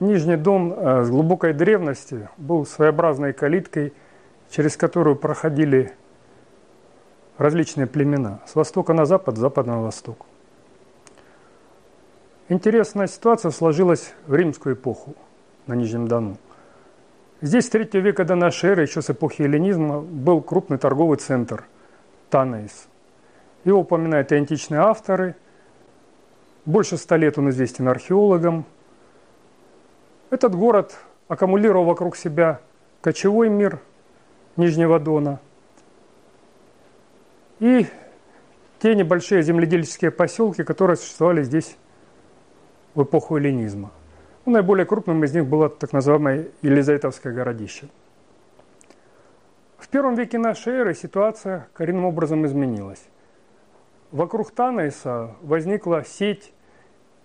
Нижний Дон э, с глубокой древности был своеобразной калиткой, через которую проходили различные племена. С востока на запад, с запада на восток. Интересная ситуация сложилась в римскую эпоху на Нижнем Дону. Здесь с 3 века до нашей эры, еще с эпохи эллинизма, был крупный торговый центр Танейс. Его упоминают и античные авторы. Больше ста лет он известен археологам. Этот город аккумулировал вокруг себя кочевой мир Нижнего Дона и те небольшие земледельческие поселки, которые существовали здесь в эпоху эллинизма. Ну, наиболее крупным из них было так называемое Елизаветовское городище. В первом веке нашей эры ситуация коренным образом изменилась. Вокруг Танейса возникла сеть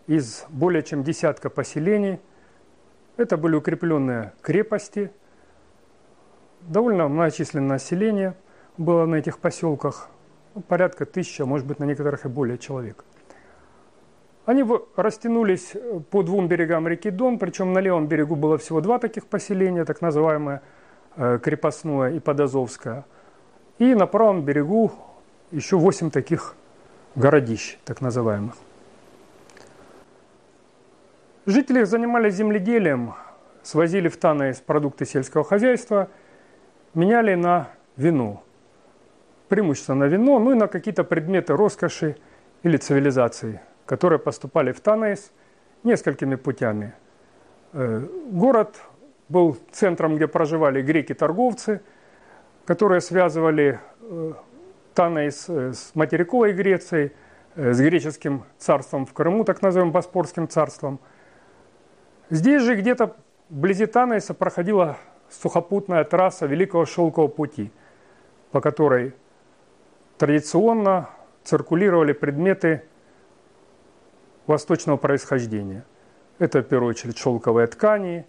из более чем десятка поселений. Это были укрепленные крепости, довольно многочисленное население было на этих поселках, ну, порядка тысячи, а может быть на некоторых и более человек – они растянулись э, по двум берегам реки Дон, причем на левом берегу было всего два таких поселения, так называемое э, крепостное и подазовское. И на правом берегу еще восемь таких городищ, так называемых. Жители занимались земледелием, свозили в Танес продукты сельского хозяйства, меняли на вино. Преимущественно на вино, ну и на какие-то предметы роскоши или цивилизации – которые поступали в Танейс несколькими путями. Э, город был центром, где проживали греки-торговцы, которые связывали э, Танейс э, с материковой Грецией, с греческим царством в Крыму, так называемым Боспорским царством. Здесь же где-то вблизи Танейса проходила сухопутная трасса Великого Шелкового пути, по которой традиционно циркулировали предметы восточного происхождения. Это, в первую очередь, шелковые ткани,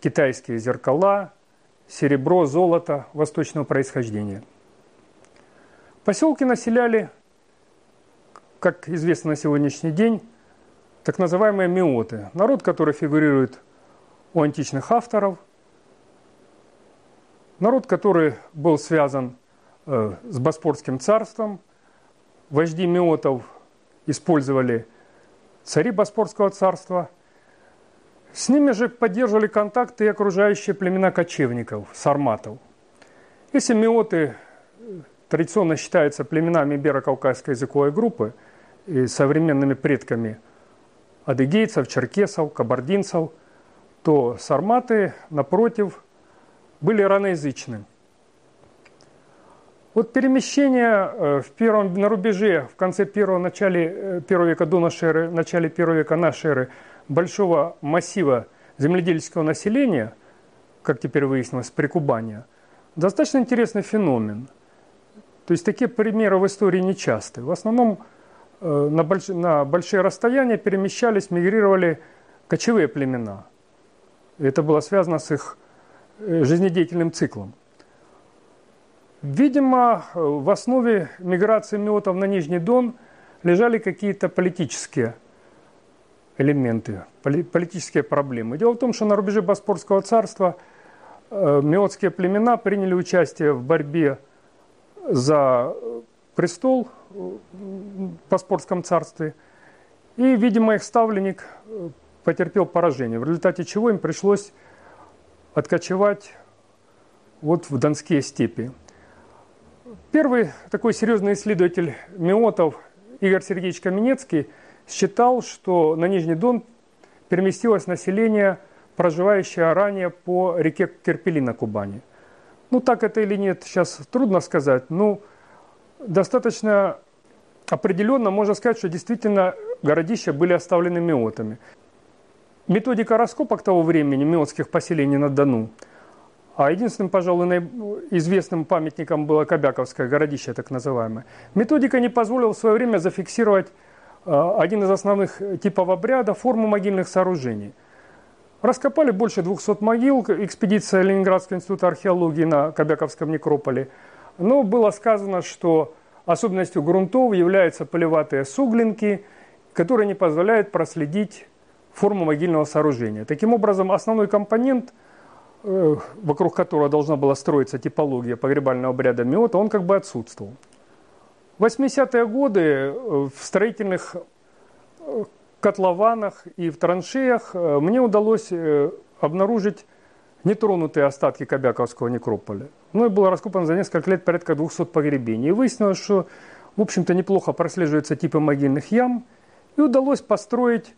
китайские зеркала, серебро, золото восточного происхождения. Поселки населяли, как известно на сегодняшний день, так называемые миоты. Народ, который фигурирует у античных авторов. Народ, который был связан э, с Боспорским царством. Вожди миотов использовали цари Боспорского царства. С ними же поддерживали контакты и окружающие племена кочевников, сарматов. Если миоты э, традиционно считаются племенами Беро-Кавказской языковой группы и современными предками адыгейцев, черкесов, кабардинцев, то сарматы, напротив, были раноязычны. Вот перемещение э, в первом, на рубеже, в конце первого, начале э, первого века до нашей эры, начале первого века нашей эры, большого массива земледельческого населения, как теперь выяснилось, Прикубания, достаточно интересный феномен. То есть такие примеры в истории нечасты. В основном на, больш... на большие расстояния перемещались, мигрировали кочевые племена. Это было связано с их жизнедеятельным циклом. Видимо, в основе миграции миотов на Нижний Дон лежали какие-то политические элементы, политические проблемы. Дело в том, что на рубеже Боспорского царства э, миотские племена приняли участие в борьбе за престол в Боспорском царстве. И, видимо, их ставленник э, потерпел поражение, в результате чего им пришлось откочевать вот в Донские степи. Первый такой серьезный исследователь миотов Игорь Сергеевич Каменецкий считал, что на Нижний Дон переместилось население, проживающее ранее по реке Керпели на Кубани. Ну, так это или нет, сейчас трудно сказать. Ну, достаточно определенно можно сказать, что действительно городища были оставлены миотами. Методика раскопок того времени миотских поселений на Дону – а единственным, пожалуй, известным памятником было Кобяковское городище, так называемое. Методика не позволила в свое время зафиксировать э, один из основных типов обряда – форму могильных сооружений. Раскопали больше 200 могил, экспедиция Ленинградского института археологии на Кобяковском некрополе. Но было сказано, что особенностью грунтов являются полеватые суглинки, которые не позволяют проследить форму могильного сооружения. Таким образом, основной компонент, э, вокруг которого должна была строиться типология погребального обряда Миота, он как бы отсутствовал. В 80-е годы э, в строительных э, котлованах и в траншеях мне удалось обнаружить нетронутые остатки Кобяковского некрополя. Ну и было раскопано за несколько лет порядка 200 погребений. И выяснилось, что, в общем-то, неплохо прослеживаются типы могильных ям. И удалось построить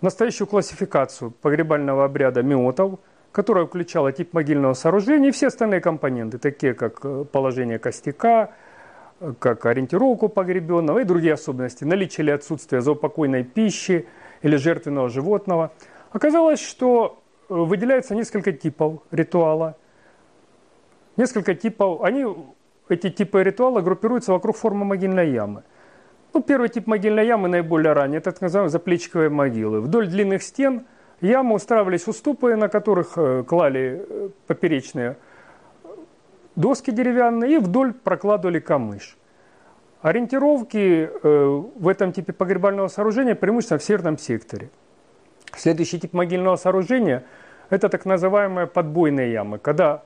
настоящую классификацию погребального обряда миотов, которая включала тип могильного сооружения и все остальные компоненты, такие как э, положение костяка, как ориентировку погребенного и другие особенности, наличие или отсутствие заупокойной пищи или жертвенного животного. Оказалось, что э, выделяется несколько типов ритуала. Несколько типов, они, эти типы ритуала группируются вокруг формы могильной ямы. Ну, первый тип могильной ямы наиболее ранний, это так называемые заплечковые могилы. Вдоль длинных стен ямы устраивались уступы, на которых э, клали э, поперечные доски деревянные и вдоль прокладывали камыш. Ориентировки э, в этом типе погребального сооружения преимущественно в северном секторе. Следующий тип могильного сооружения – это так называемые подбойные ямы, когда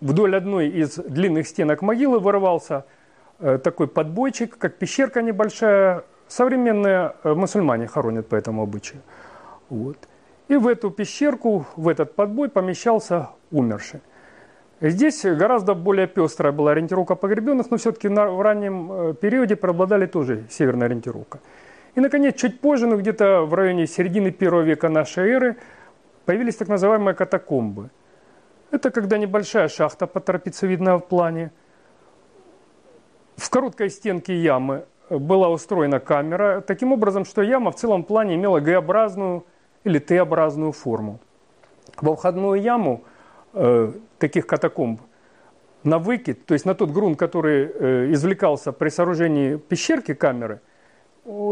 вдоль одной из длинных стенок могилы вырывался – Э, такой подбойчик, как пещерка небольшая. Современные э, мусульмане хоронят по этому обычаю. Вот. И в эту пещерку, в этот подбой помещался умерший. Здесь гораздо более пестрая была ориентировка погребенных, но все-таки в раннем э, периоде преобладали тоже северная ориентировка. И, наконец, чуть позже, ну где-то в районе середины первого века нашей эры, появились так называемые катакомбы. Это когда небольшая шахта по трапециевидного плане – в короткой стенке ямы была устроена камера, таким образом, что яма в целом плане имела Г-образную или Т-образную форму. Во входную яму э, таких катакомб на выкид, то есть на тот грунт, который э, извлекался при сооружении пещерки камеры,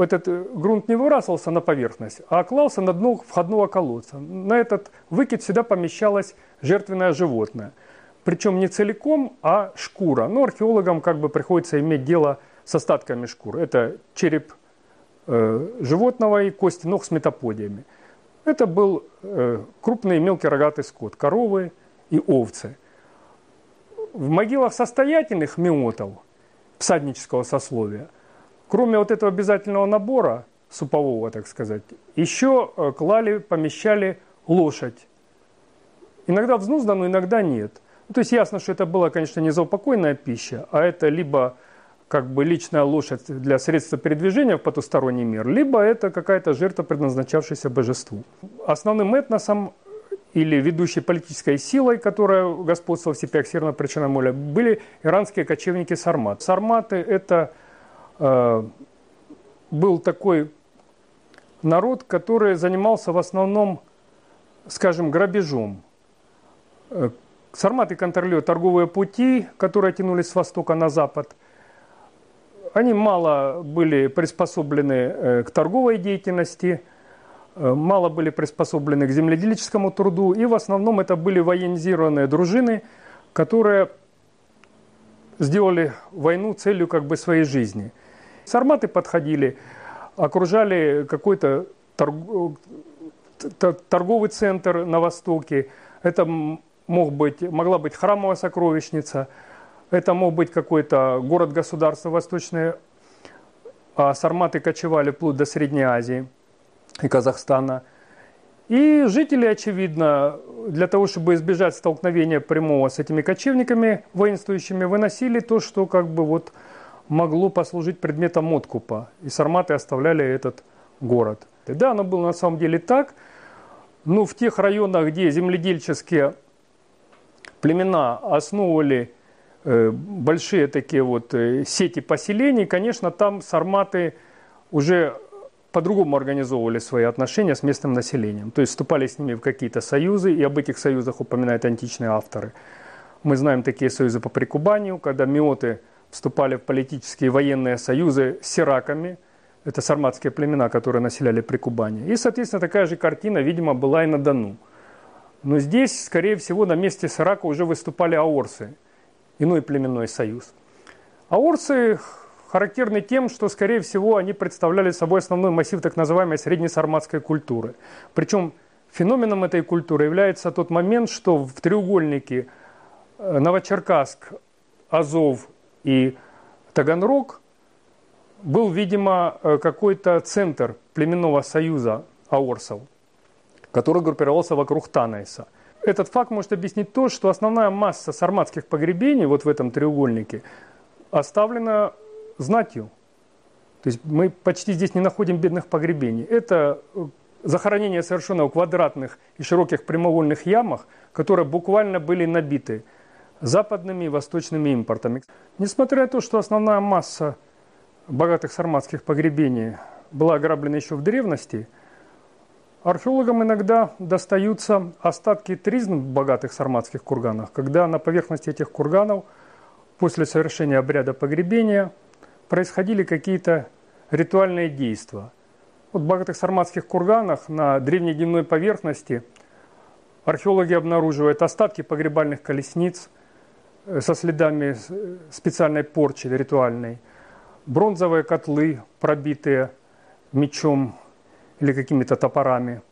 этот э, грунт не выбрасывался на поверхность, а клался на дно входного колодца. На этот выкид всегда помещалось жертвенное животное – причем не целиком, а шкура. Но археологам как бы приходится иметь дело с остатками шкур. Это череп э, животного и кости ног с метаподиями. Это был э, крупный мелкий рогатый скот, коровы и овцы. В могилах состоятельных миотов, всаднического сословия, кроме вот этого обязательного набора, супового, так сказать, еще э, клали, помещали лошадь. Иногда взнузданную, иногда нет. Ну, то есть ясно, что это была, конечно, не заупокойная пища, а это либо как бы личная лошадь для средства передвижения в потусторонний мир, либо это какая-то жертва, предназначавшаяся божеству. Основным этносом или ведущей политической силой, которая господствовала в степях Северного Причерноморья, были иранские кочевники сармат. Сарматы – это э, был такой народ, который занимался в основном, скажем, грабежом. Э, Сарматы контролируют торговые пути, которые тянулись с востока на запад. Они мало были приспособлены э, к торговой деятельности, э, мало были приспособлены к земледелическому труду, и в основном это были военизированные дружины, которые сделали войну целью как бы своей жизни. Сарматы подходили, окружали какой-то торговый центр на востоке. Это мог быть, могла быть храмовая сокровищница, это мог быть какой-то город-государство восточное, а сарматы кочевали вплоть до Средней Азии и Казахстана. И жители, очевидно, для того, чтобы избежать столкновения прямого с этими кочевниками воинствующими, выносили то, что как бы вот могло послужить предметом откупа. И сарматы оставляли этот город. И да, оно было на самом деле так. Но в тех районах, где земледельческие племена основывали э, большие такие вот э, сети поселений, конечно, там сарматы уже по-другому организовывали свои отношения с местным населением. То есть вступали с ними в какие-то союзы, и об этих союзах упоминают античные авторы. Мы знаем такие союзы по Прикубанию, когда миоты вступали в политические и военные союзы с сираками. Это сарматские племена, которые населяли Прикубани. И, соответственно, такая же картина, видимо, была и на Дону. Но здесь, скорее всего, на месте Сарака уже выступали аорсы, иной племенной союз. Аорсы характерны тем, что, скорее всего, они представляли собой основной массив так называемой среднесарматской культуры. Причем феноменом этой культуры является тот момент, что в треугольнике э, Новочеркасск, Азов и Таганрог был, видимо, э, какой-то центр племенного союза аорсов, который группировался вокруг Танайса. Этот факт может объяснить то, что основная масса сарматских погребений вот в этом треугольнике оставлена знатью. То есть мы почти здесь не находим бедных погребений. Это э, захоронения совершенно в квадратных и широких прямоугольных ямах, которые буквально были набиты западными и восточными импортами. Несмотря на то, что основная масса богатых сарматских погребений была ограблена еще в древности, археологам иногда достаются остатки тризн в богатых сарматских курганах, когда на поверхности этих курганов после совершения обряда погребения происходили какие-то ритуальные действия. Вот в богатых сарматских курганах на древней дневной поверхности археологи обнаруживают остатки погребальных колесниц со следами э, специальной порчи ритуальной – бронзовые котлы, пробитые мечом или какими-то топорами,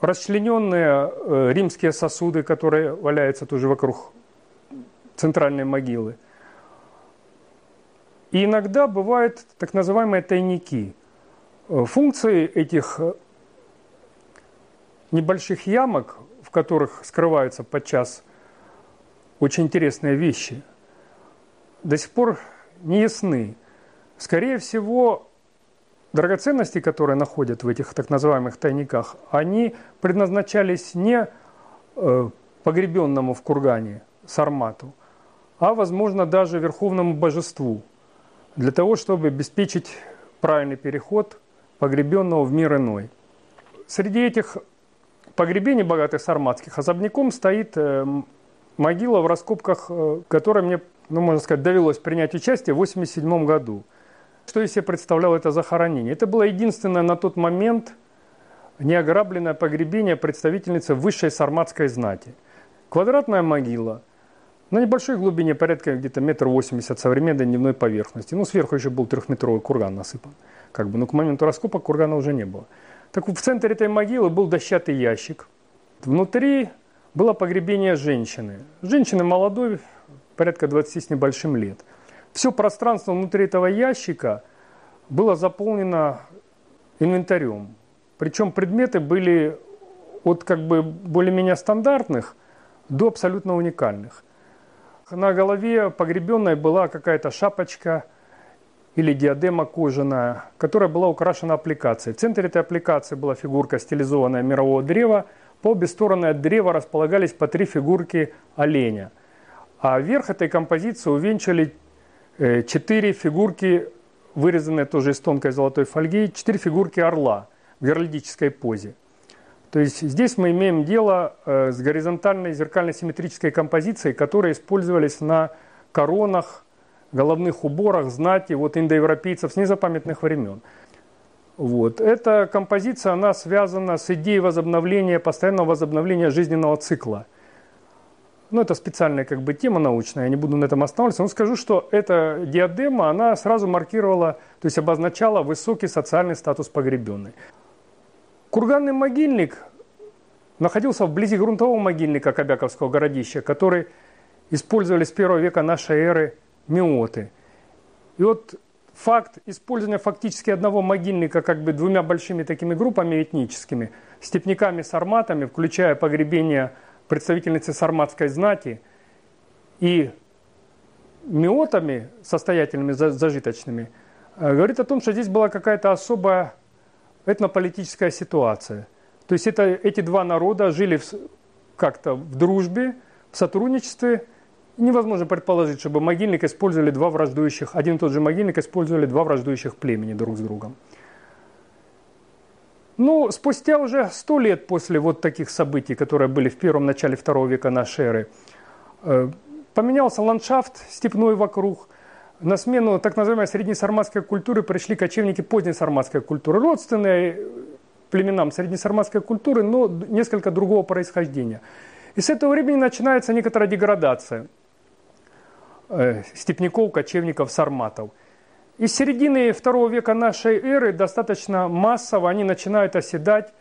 расчлененные э, римские сосуды, которые валяются тоже вокруг центральной могилы. И иногда бывают так называемые тайники. Э, функции этих э, небольших ямок, в которых скрываются подчас очень интересные вещи, до сих пор не ясны. Скорее всего, драгоценности, которые находят в этих так называемых тайниках, они предназначались не э, погребенному в кургане сармату, а, возможно, даже верховному божеству, для того, чтобы обеспечить правильный переход погребенного в мир иной. Среди этих погребений богатых сарматских особняком стоит э, могила в раскопках, э, которая мне ну, можно сказать, довелось принять участие в 1987 году. Что из себя представляло это захоронение? Это было единственное на тот момент неограбленное погребение представительницы высшей сарматской знати. Квадратная могила на небольшой глубине, порядка где-то метр восемьдесят современной дневной поверхности. Ну, сверху еще был трехметровый курган насыпан. Как бы, но к моменту раскопок кургана уже не было. Так в центре этой могилы был дощатый ящик. Внутри было погребение женщины. Женщины молодой, порядка 20 с небольшим лет. Все пространство внутри этого ящика было заполнено инвентарем. Причем предметы были от как бы более-менее стандартных до абсолютно уникальных. На голове погребенной была какая-то шапочка или диадема кожаная, которая была украшена аппликацией. В центре этой аппликации была фигурка стилизованная мирового древа. По обе стороны от древа располагались по три фигурки оленя – а верх этой композиции увенчали э, четыре фигурки, вырезанные тоже из тонкой золотой фольги, четыре фигурки орла в геральдической позе. То есть здесь мы имеем дело э, с горизонтальной зеркально-симметрической композицией, которые использовались на коронах, головных уборах, знати вот индоевропейцев с незапамятных времен. Вот. Эта композиция, она связана с идеей возобновления, постоянного возобновления жизненного цикла – ну, это специальная как бы тема научная, я не буду на этом останавливаться, но скажу, что эта диадема, она сразу маркировала, то есть обозначала высокий социальный статус погребенной. Курганный могильник находился вблизи грунтового могильника Кобяковского городища, который использовали с первого века нашей эры миоты. И вот факт использования фактически одного могильника как бы двумя большими такими группами этническими, степняками, сарматами, включая погребение представительницы сарматской знати и миотами состоятельными, зажиточными, э, говорит о том, что здесь была какая-то особая этнополитическая ситуация. То есть это, эти два народа жили как-то в дружбе, в сотрудничестве. Невозможно предположить, чтобы могильник использовали два враждующих, один и тот же могильник использовали два враждующих племени друг с другом. Ну, спустя уже сто лет после вот таких событий, которые были в первом начале второго века нашей эры, э, поменялся ландшафт степной вокруг. На смену так называемой среднесарматской культуры пришли кочевники позднесарматской культуры, родственные племенам среднесарматской культуры, но несколько другого происхождения. И с этого времени начинается некоторая деградация. Э, степняков, кочевников, сарматов. И с середины второго века нашей эры достаточно массово они начинают оседать,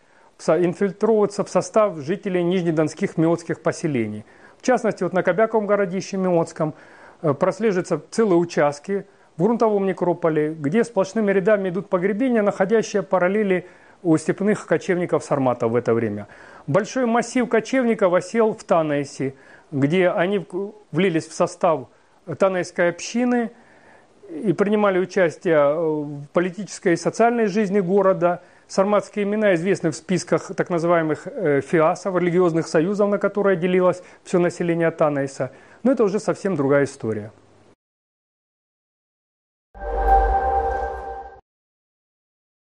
инфильтровываться в состав жителей нижнедонских миотских поселений. В частности, вот на Кобяковом городище Миотском э, прослеживаются целые участки в грунтовом некрополе, где сплошными рядами идут погребения, находящие параллели у степных кочевников сарматов в это время. Большой массив кочевников осел в Танайсе, где они влились в состав Танайской общины и принимали участие в политической и социальной жизни города. Сарматские имена известны в списках так называемых э, фиасов, религиозных союзов, на которые делилось все население Танайса. Но это уже совсем другая история.